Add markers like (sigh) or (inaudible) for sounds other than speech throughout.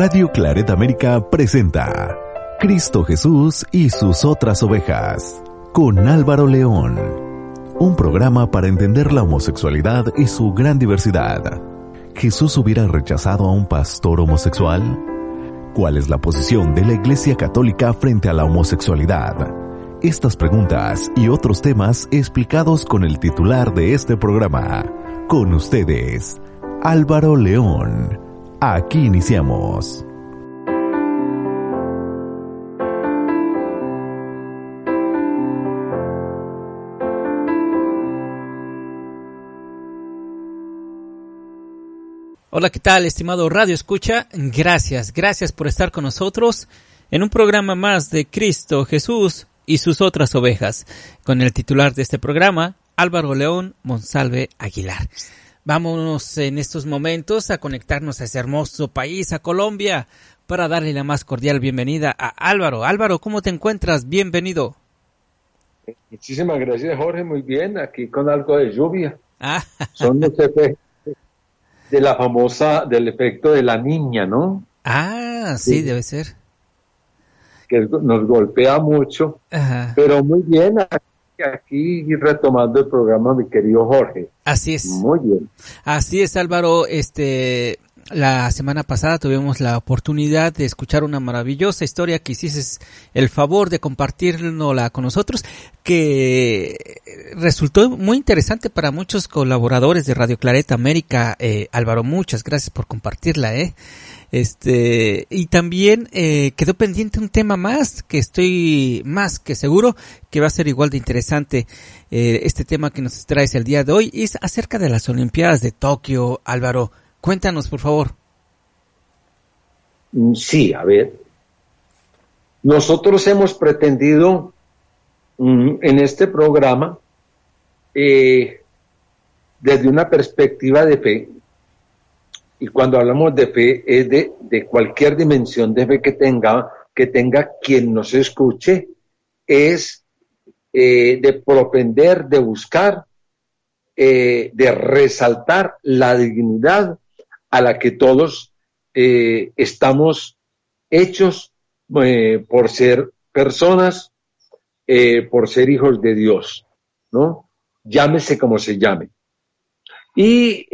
Radio Claret América presenta Cristo Jesús y sus otras ovejas con Álvaro León. Un programa para entender la homosexualidad y su gran diversidad. ¿Jesús hubiera rechazado a un pastor homosexual? ¿Cuál es la posición de la Iglesia Católica frente a la homosexualidad? Estas preguntas y otros temas explicados con el titular de este programa. Con ustedes, Álvaro León. Aquí iniciamos. Hola, ¿qué tal, estimado Radio Escucha? Gracias, gracias por estar con nosotros en un programa más de Cristo Jesús y sus otras ovejas, con el titular de este programa, Álvaro León Monsalve Aguilar. Vámonos en estos momentos a conectarnos a ese hermoso país, a Colombia, para darle la más cordial bienvenida a Álvaro. Álvaro, ¿cómo te encuentras? Bienvenido. Muchísimas gracias, Jorge. Muy bien, aquí con algo de lluvia. Ah. Son los (laughs) efectos de la famosa, del efecto de la niña, ¿no? Ah, sí, debe ser. Que nos golpea mucho, pero muy bien, aquí retomando el programa, mi querido Jorge. Así es. Muy bien. Así es, Álvaro. Este, la semana pasada tuvimos la oportunidad de escuchar una maravillosa historia que hiciste el favor de compartirnosla con nosotros, que resultó muy interesante para muchos colaboradores de Radio Clareta América. Eh, Álvaro, muchas gracias por compartirla, eh. Este, y también eh, quedó pendiente un tema más que estoy más que seguro que va a ser igual de interesante. Eh, este tema que nos traes el día de hoy es acerca de las Olimpiadas de Tokio, Álvaro. Cuéntanos, por favor. Mm, sí, a ver. Nosotros hemos pretendido mm, en este programa, eh, desde una perspectiva de y cuando hablamos de fe es de, de cualquier dimensión de fe que tenga, que tenga quien nos escuche, es eh, de propender, de buscar, eh, de resaltar la dignidad a la que todos eh, estamos hechos por ser personas, por ser hijos de Dios, ¿no? Llámese como se llame. Y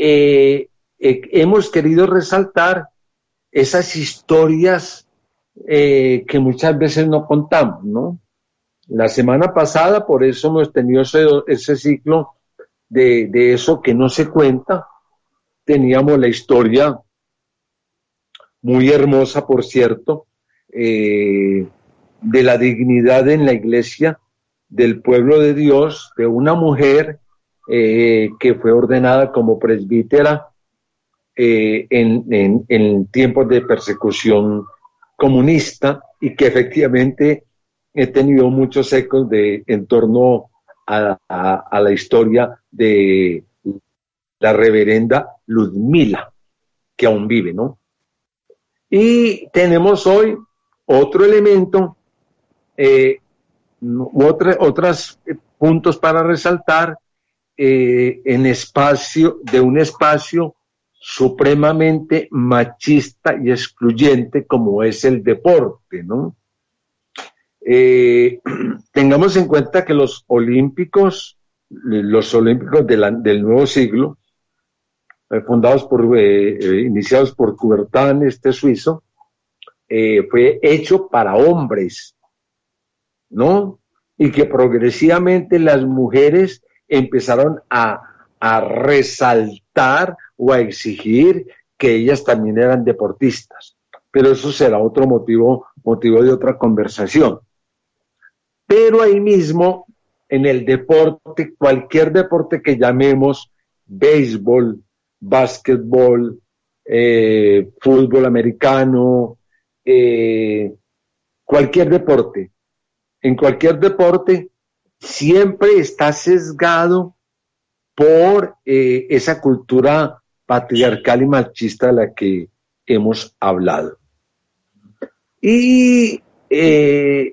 eh, hemos querido resaltar esas historias eh, que muchas veces no contamos, ¿no? La semana pasada, por eso hemos tenido ese, ciclo de, eso que no se cuenta. Teníamos la historia muy hermosa, por cierto, eh, de la dignidad en la iglesia del pueblo de Dios, de una mujer que fue ordenada como presbítera eh, en, tiempos de persecución comunista y que efectivamente he tenido muchos ecos de, en torno a, la historia de la reverenda Ludmila, que aún vive, ¿no? Y tenemos hoy otro elemento, eh, otros puntos para resaltar eh, en espacio, de un espacio supremamente machista y excluyente como es el deporte, ¿no? Eh, (clears throat) tengamos en cuenta que los olímpicos, los olímpicos del nuevo siglo, eh, fundados por, eh, iniciados por Coubertin, este suizo, fue hecho para hombres, ¿no? Y que progresivamente las mujeres empezaron a, a resaltar o a exigir que ellas también eran deportistas. Pero eso será otro motivo, motivo de otra conversación. Pero ahí mismo, en el deporte, cualquier deporte que llamemos béisbol, básquetbol, eh, fútbol americano, eh, cualquier deporte, en cualquier deporte siempre está sesgado por eh, esa cultura patriarcal y machista de la que hemos hablado. Y eh,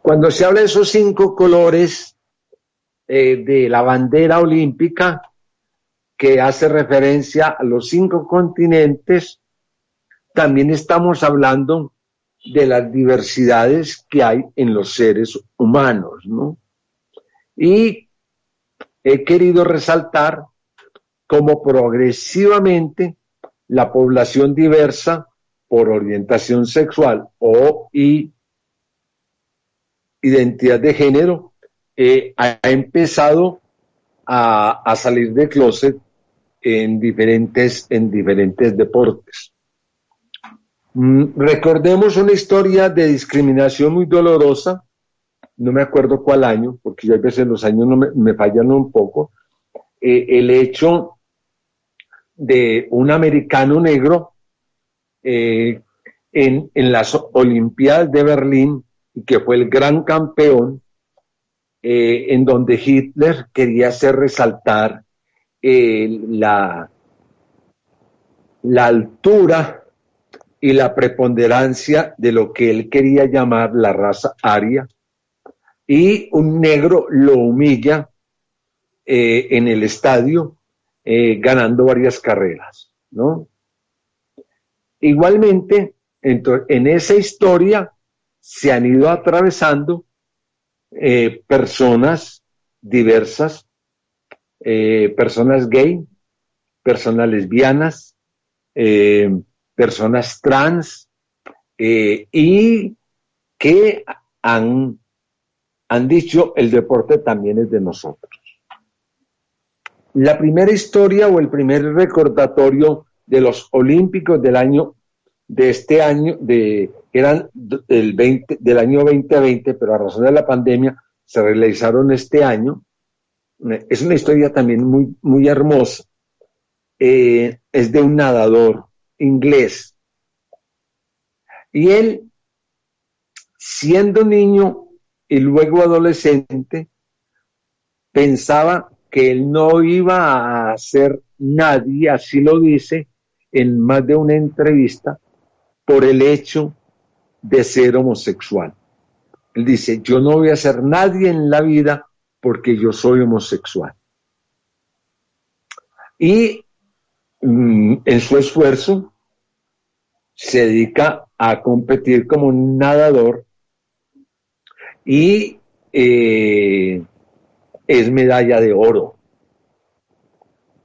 cuando se habla de esos cinco colores eh, de la bandera olímpica, que hace referencia a los cinco continentes, también estamos hablando de las diversidades que hay en los seres humanos, ¿no? Y he querido resaltar cómo progresivamente la población diversa por orientación sexual o y identidad de género eh, ha empezado a, salir de closet en diferentes, en diferentes deportes. Mm, recordemos una historia de discriminación muy dolorosa, no me acuerdo cuál año, porque ya a veces los años no me, fallan un poco, eh, el hecho de un americano negro eh, en, las Olimpiadas de Berlín, que fue el gran campeón, eh, en donde Hitler quería hacer resaltar la altura y la preponderancia de lo que él quería llamar la raza aria, y un negro lo humilla eh, en el estadio eh, ganando varias carreras, ¿no? Igualmente, en esa historia se han ido atravesando eh, personas diversas, personas gay, personas lesbianas, personas trans y que han, han dicho el deporte también es de nosotros. La primera historia o el primer recordatorio de los Olímpicos del año de este año, de, eran del, 20, del año 2020, pero a razón de la pandemia se realizaron este año. Es una historia también muy, muy hermosa. Eh, es de un nadador inglés. Y él, siendo niño y luego adolescente, pensaba que él no iba a ser nadie, así lo dice en más de una entrevista, por el hecho de ser homosexual. Él dice, yo no voy a ser nadie en la vida porque yo soy homosexual. Y Mm, en su esfuerzo se dedica a competir como nadador y eh, es medalla de oro.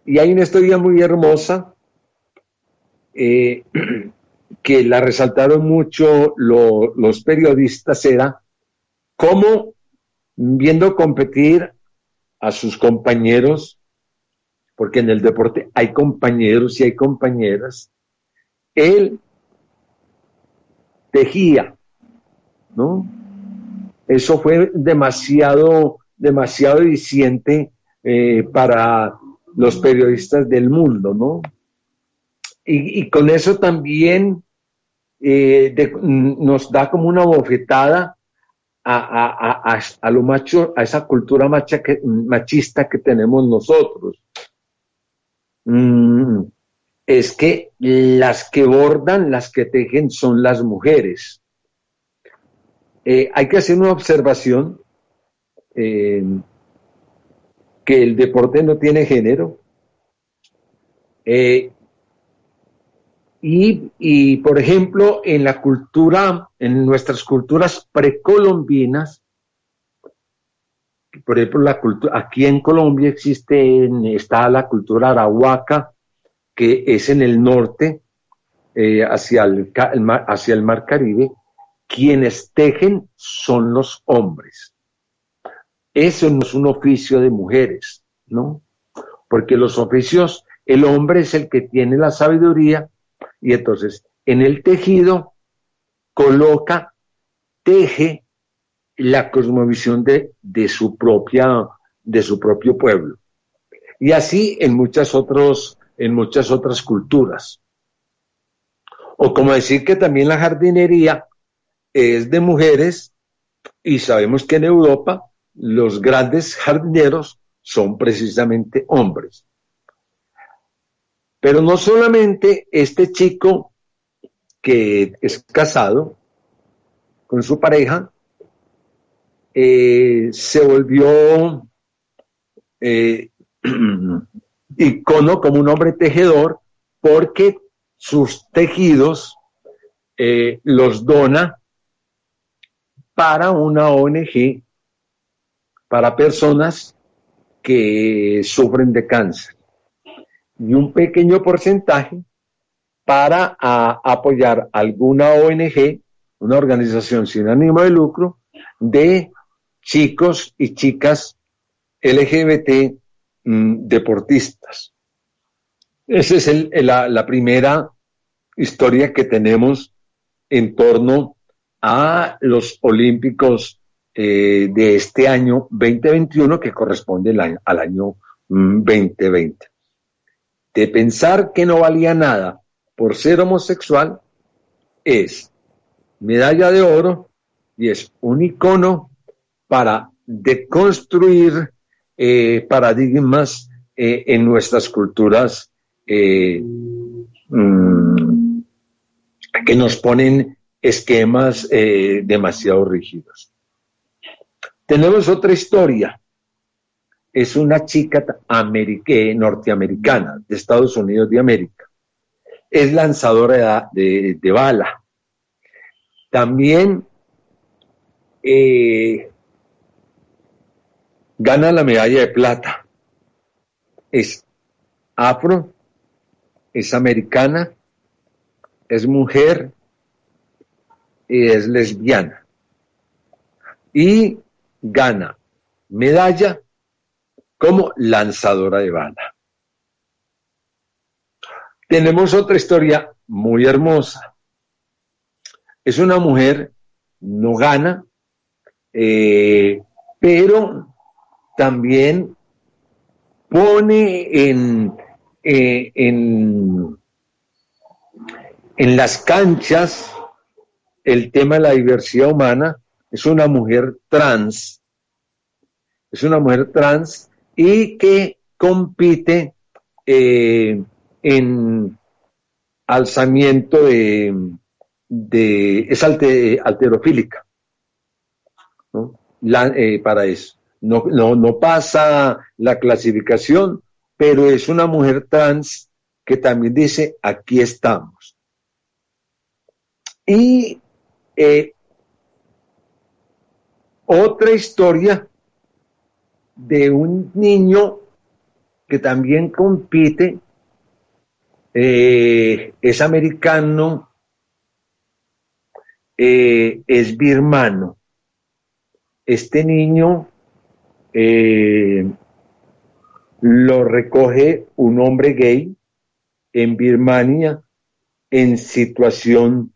Y hay una historia muy hermosa eh, (clears throat) que la resaltaron mucho los periodistas, era cómo viendo competir a sus compañeros porque en el deporte hay compañeros y hay compañeras, él tejía, ¿no? Eso fue demasiado, demasiado eficiente eh, para los periodistas del mundo, ¿no? Y, con eso también eh, nos da como una bofetada a, a, lo macho, a esa cultura machista que tenemos nosotros. Mm, es que las que bordan, las que tejen son las mujeres. Eh, hay que hacer una observación eh, que el deporte no tiene género. Eh, y, por ejemplo, en la cultura, en nuestras culturas precolombinas, por ejemplo, la cultura, aquí en Colombia existe, está la cultura arahuaca, que es en el norte, hacia, el, hacia el mar Caribe, quienes tejen son los hombres. Eso no es un oficio de mujeres, ¿no? Porque los oficios, el hombre es el que tiene la sabiduría y entonces en el tejido coloca, teje la cosmovisión de, su propia, de su propio pueblo. Y así en muchas, otros, en muchas otras culturas. O como decir que también la jardinería es de mujeres y sabemos que en Europa los grandes jardineros son precisamente hombres. Pero no solamente este chico que es casado con su pareja, eh, se volvió eh, (clears throat) icono como un hombre tejedor porque sus tejidos eh, los dona para una ONG para personas que sufren de cáncer y un pequeño porcentaje para apoyar alguna ONG, una organización sin ánimo de lucro, de chicos y chicas LGBT mm, deportistas. Esa es la, primera historia que tenemos en torno a los Olímpicos eh, de este año 2021 que corresponde al año, al año 2020. Mm, de pensar que no valía nada por ser homosexual es medalla de oro y es un icono para deconstruir eh, paradigmas eh, en nuestras culturas mm, que nos ponen esquemas demasiado rígidos. Tenemos otra historia. Es una chica norteamericana de Estados Unidos de América. Es lanzadora de, de bala. También eh, gana la medalla de plata. Es afro, es americana, es mujer y es lesbiana. Y gana medalla como lanzadora de bala. Tenemos otra historia muy hermosa. Es una mujer, no gana, eh, pero también pone en, eh, en, en las canchas el tema de la diversidad humana. Es una mujer trans, es una mujer trans y que compite eh, en alzamiento de, de es alterofílica. Eh, para eso. No, no, no pasa la clasificación, pero es una mujer trans que también dice, aquí estamos. Y eh, otra historia de un niño que también compite, eh, es americano, es birmano este niño eh, lo recoge un hombre gay en Birmania en situación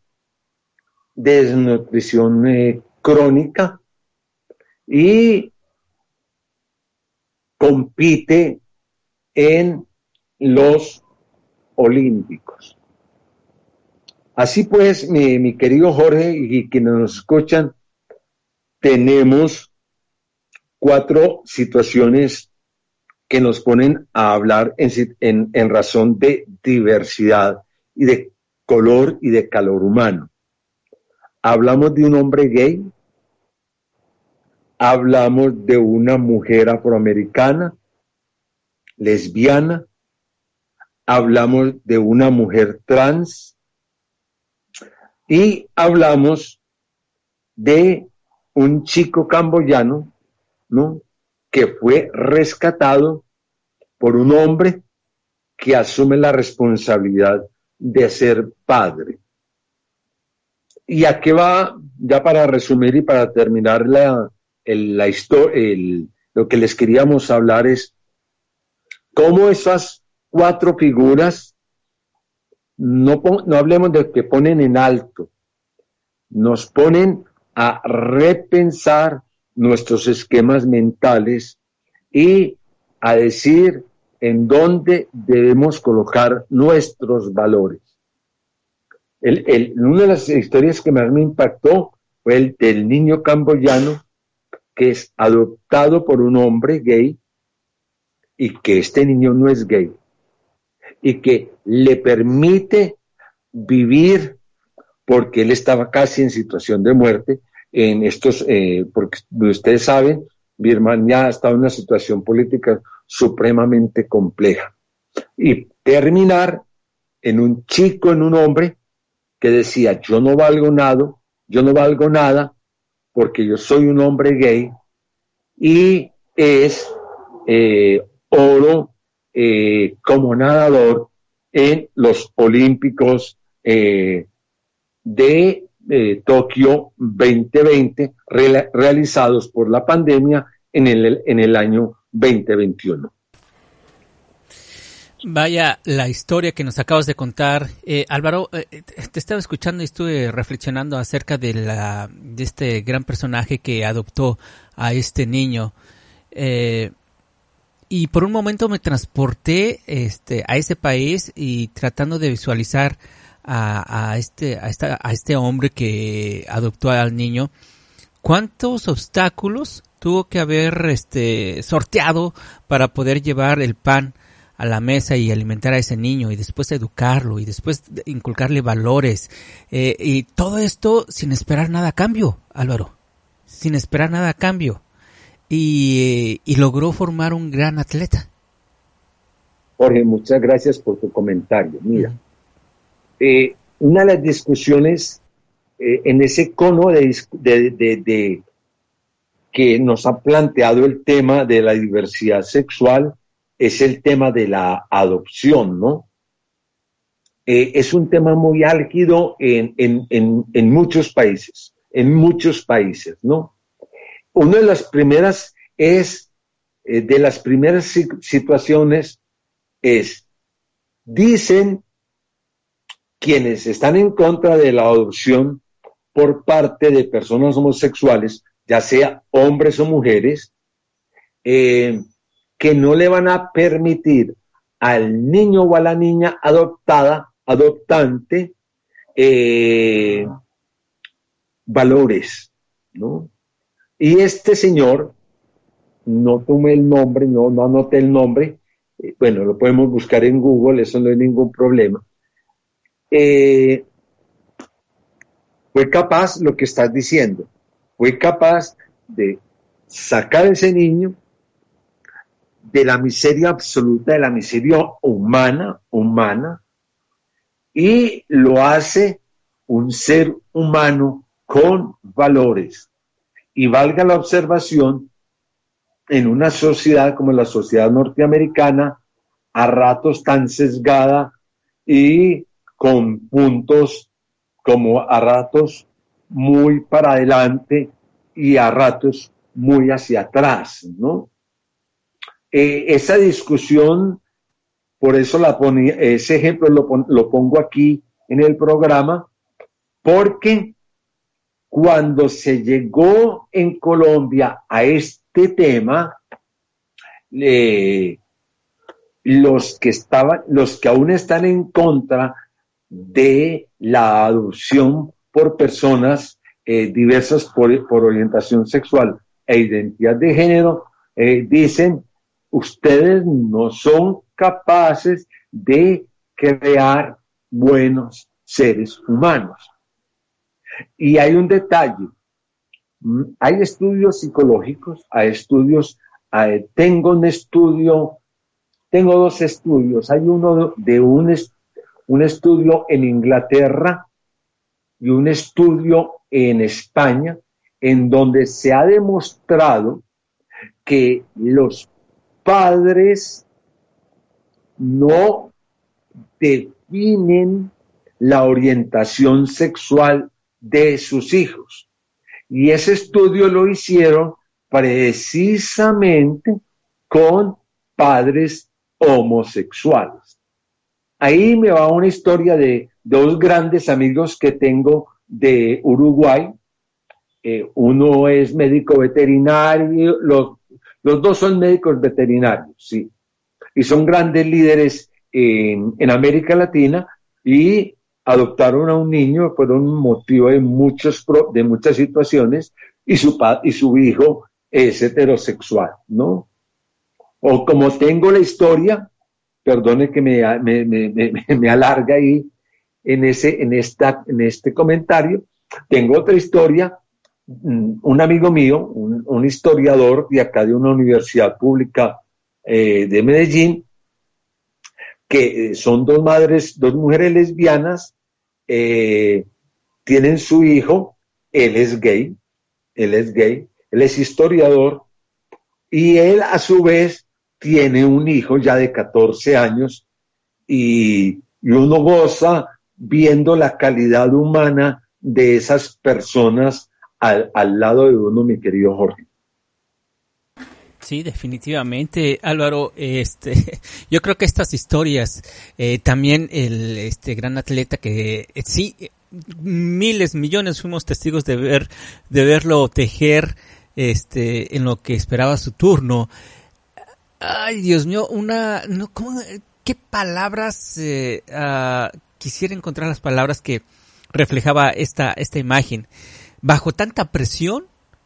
desnutrición eh, crónica y compite en los Olímpicos. Así pues, mi, mi querido Jorge y quienes nos escuchan, tenemos cuatro situaciones que nos ponen a hablar en, razón de diversidad y de color y de calor humano. Hablamos de un hombre gay, hablamos de una mujer afroamericana, lesbiana, hablamos de una mujer trans y hablamos de un chico camboyano, ¿no? Que fue rescatado por un hombre que asume la responsabilidad de ser padre. ¿Y a qué va? Ya para resumir y para terminar la, la historia, lo que les queríamos hablar es cómo esas cuatro figuras, no, no hablemos de que ponen en alto, nos ponen a repensar nuestros esquemas mentales y a decir en dónde debemos colocar nuestros valores. Una de las historias que más me impactó fue el del niño camboyano que es adoptado por un hombre gay y que este niño no es gay y que le permite vivir porque él estaba casi en situación de muerte en estos, eh, porque ustedes saben, Birmania estado en una situación política supremamente compleja. Y terminar en un chico, en un hombre que decía, yo no valgo nada, yo no valgo nada porque yo soy un hombre gay y es eh, oro eh, como nadador en los Olímpicos eh, de Tokio 2020 realizados por la pandemia en el, en el año 2021. Vaya la historia que nos acabas de contar. Eh, Álvaro, eh, eh, te estaba escuchando y estuve reflexionando acerca de, la, de este gran personaje que adoptó a este niño. y por un momento me transporté este, a ese país y tratando de visualizar a, a, este, a, esta, a este hombre que adoptó al niño, cuántos obstáculos tuvo que haber este, sorteado para poder llevar el pan a la mesa y alimentar a ese niño y después educarlo y después inculcarle valores eh, y todo esto sin esperar nada a cambio, Álvaro, sin esperar nada a cambio y, y logró formar un gran atleta. Jorge, muchas gracias por tu comentario. Mira, eh, una de las discusiones eh, en ese cono de, de, de, que nos ha planteado el tema de la diversidad sexual es el tema de la adopción, ¿no? Eh, es un tema muy álgido en, en, muchos países, en muchos países, ¿no? Una de las primeras es, eh, de las primeras situaciones es, dicen quienes están en contra de la adopción por parte de personas homosexuales, ya sea hombres o mujeres, eh, que no le van a permitir al niño o a la niña adoptada, adoptante, eh, valores, ¿no? Y este señor, no tomé el nombre, no, no anoté el nombre, eh, bueno, lo podemos buscar en Google, eso no es ningún problema. Eh, fue capaz, lo que estás diciendo, fue capaz de sacar a ese niño, de la miseria absoluta, de la miseria humana, humana, y lo hace un ser humano con valores. Y valga la observación, en una sociedad como la sociedad norteamericana, a ratos tan sesgada y con puntos como a ratos muy para adelante y a ratos muy hacia atrás, ¿no? Eh, esa discusión, por eso la ponía, ese ejemplo lo, pongo aquí en el programa, porque cuando se llegó en Colombia a este tema, los que estaban, los que aún están en contra de la adopción por personas eh, diversas por, orientación sexual e identidad de género, eh, dicen ustedes no son capaces de crear buenos seres humanos. Y hay un detalle, mm, hay estudios psicológicos, hay estudios, tengo un estudio, tengo dos estudios, hay uno de un, un estudio en Inglaterra y un estudio en España, en donde se ha demostrado que los padres no definen la orientación sexual de sus hijos. Y ese estudio lo hicieron precisamente con padres homosexuales. Ahí me va una historia de dos grandes amigos que tengo de Uruguay. Eh, uno es médico veterinario, los los dos son médicos veterinarios, sí, y son grandes líderes en, América Latina y adoptaron a un niño por un motivo de, muchos, de muchas situaciones y su, y su hijo es heterosexual, ¿no? O como tengo la historia, perdone que me, me, me, alarga ahí en, ese, en, esta, en este comentario, tengo otra historia un amigo mío, un, historiador de acá de una universidad pública eh, de Medellín, que eh, son dos madres, dos mujeres lesbianas eh, tienen su hijo, él es gay, él es gay, él es historiador, y él a su vez tiene un hijo ya de 14 años y, uno goza viendo la calidad humana de esas personas al, lado de uno, mi querido Jorge. Sí, definitivamente, Álvaro. Este, (laughs) yo creo que estas historias, eh, también el este gran atleta que eh, sí, miles, millones fuimos testigos de ver, de verlo tejer, este, en lo que esperaba su turno. Ay, Dios mío, una, no, ¿cómo, ¿qué palabras, eh, ah, quisiera encontrar las palabras que reflejaba esta, esta imagen? Bajo tanta presión,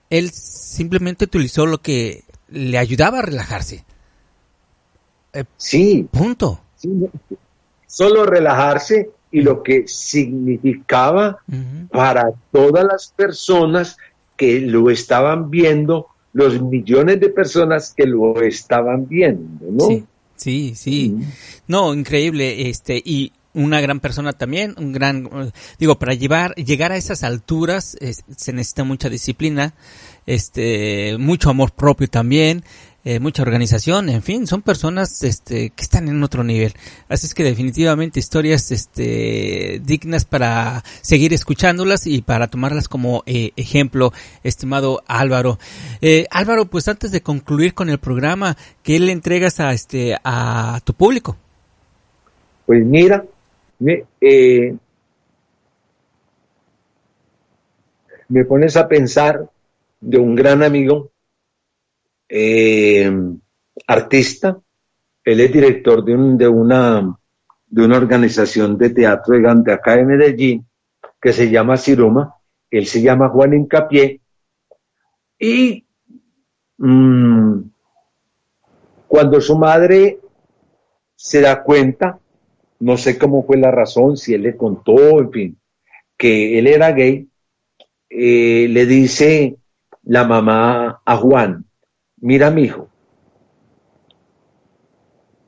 él simplemente utilizó lo que le ayudaba a relajarse. Eh, sí. Punto. Solo relajarse y lo que significaba para todas las personas que lo estaban viendo los millones de personas que lo estaban viendo, ¿no? Sí, sí, sí. No, increíble, este, y una gran persona también, un gran, digo, para llevar, llegar a esas alturas se necesita mucha disciplina, este, mucho amor propio también, eh, mucha organización, en fin, son personas este, que están en otro nivel. Así es que definitivamente historias este, dignas para seguir escuchándolas y para tomarlas como eh, ejemplo, estimado Álvaro. Eh, Álvaro, pues antes de concluir con el programa, ¿qué le entregas a, este, a tu público? Pues mira, me, me pones a pensar de un gran amigo eh, artista, él es director de, una, de una organización de teatro de, acá de Medellín, que se llama Ciroma, él se llama Juan Incapié, y mm, cuando su madre se da cuenta, no sé cómo fue la razón, si él le contó, en fin, que él era gay, eh, le dice la mamá a Juan, mira mi hijo,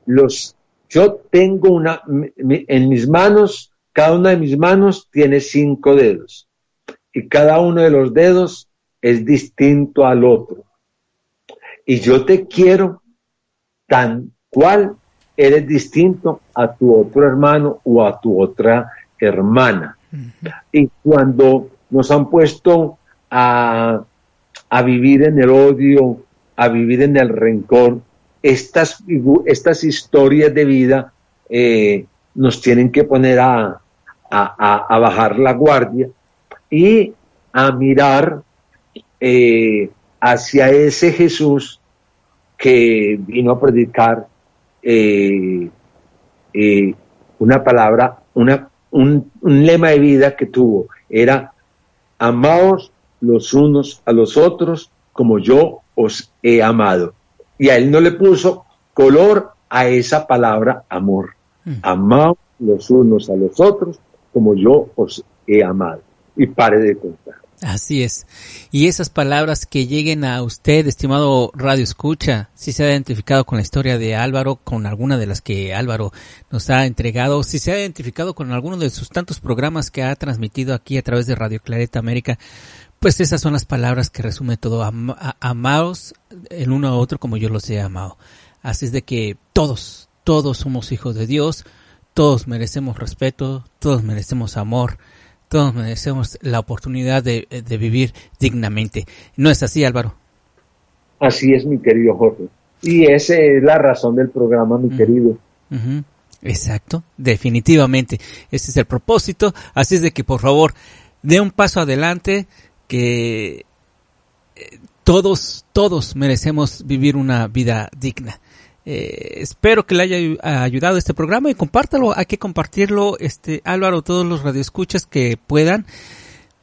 los, yo tengo una, en mis manos, cada una de mis manos tiene cinco dedos y cada uno de los dedos es distinto al otro. Y yo te quiero tan cual eres distinto a tu otro hermano o a tu otra hermana. Y cuando nos han puesto a, a vivir en el odio, a vivir en el rencor, estas, estas historias de vida eh, nos tienen que poner a, a, bajar la guardia y a mirar eh, hacia ese Jesús que vino a predicar eh, una palabra, una, un, un, lema de vida que tuvo, era amaos los unos a los otros como yo os he amado. Y a él no le puso color a esa palabra amor. Mm. Amaos los unos a los otros como yo os he amado. Y pare de contar. Así es. Y esas palabras que lleguen a usted, estimado Radio Escucha, si se ha identificado con la historia de Álvaro, con alguna de las que Álvaro nos ha entregado, si se ha identificado con alguno de sus tantos programas que ha transmitido aquí a través de Radio Clareta América, pues esas son las palabras que resume todo. amaos el uno a otro como yo los he amado. Así es de que todos, todos somos hijos de Dios, todos merecemos respeto, todos merecemos amor, todos merecemos la oportunidad de, vivir dignamente. ¿No es así, Álvaro? Así es, mi querido Jorge. Y esa es la razón del programa, mi querido. Exacto, definitivamente. Ese es el propósito. Así es de que, por favor, dé un paso adelante, que eh, todos, todos merecemos vivir una vida digna. Eh, espero que le haya ayudado este programa y compártalo. Hay que compartirlo, este Álvaro, todos los radioescuchas que puedan.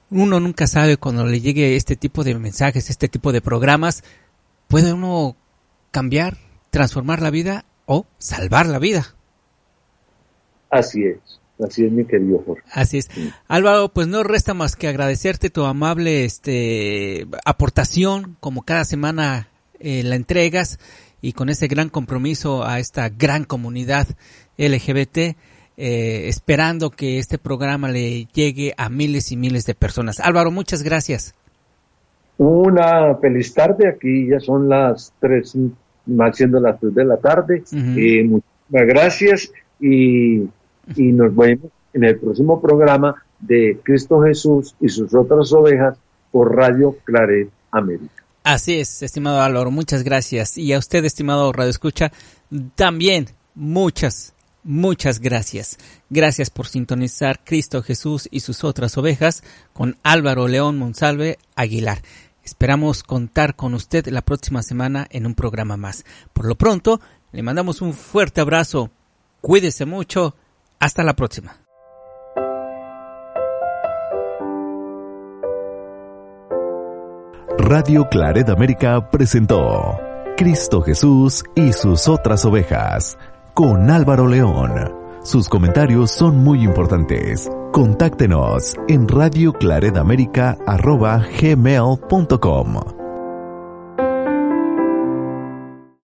Uno nunca sabe cuando le llegue este tipo de mensajes, este tipo de programas, puede uno cambiar, transformar la vida o salvar la vida. Así es. Así es, mi querido Jorge. Así es. Álvaro, pues no resta más que agradecerte tu amable este, aportación, como cada semana eh, la entregas y con ese gran compromiso a esta gran comunidad LGBT. eh, esperando que este programa le llegue a miles y miles de personas. Álvaro, muchas gracias. Una feliz tarde, aquí ya son las tres, más siendo las tres de la tarde. Eh, muchas gracias y, y nos vemos en el próximo programa de Cristo Jesús y sus otras ovejas por Radio Claret América. Así es, estimado Álvaro, muchas gracias. Y a usted, estimado Radio Escucha, también muchas, muchas gracias. Gracias por sintonizar Cristo Jesús y sus otras ovejas con Álvaro León Monsalve Aguilar. Esperamos contar con usted la próxima semana en un programa más. Por lo pronto, le mandamos un fuerte abrazo. Cuídese mucho. Hasta la próxima. Radio Claret América presentó Cristo Jesús y sus otras ovejas con Álvaro León. Sus comentarios son muy importantes. Contáctenos en radioclaredamerica.gmail.com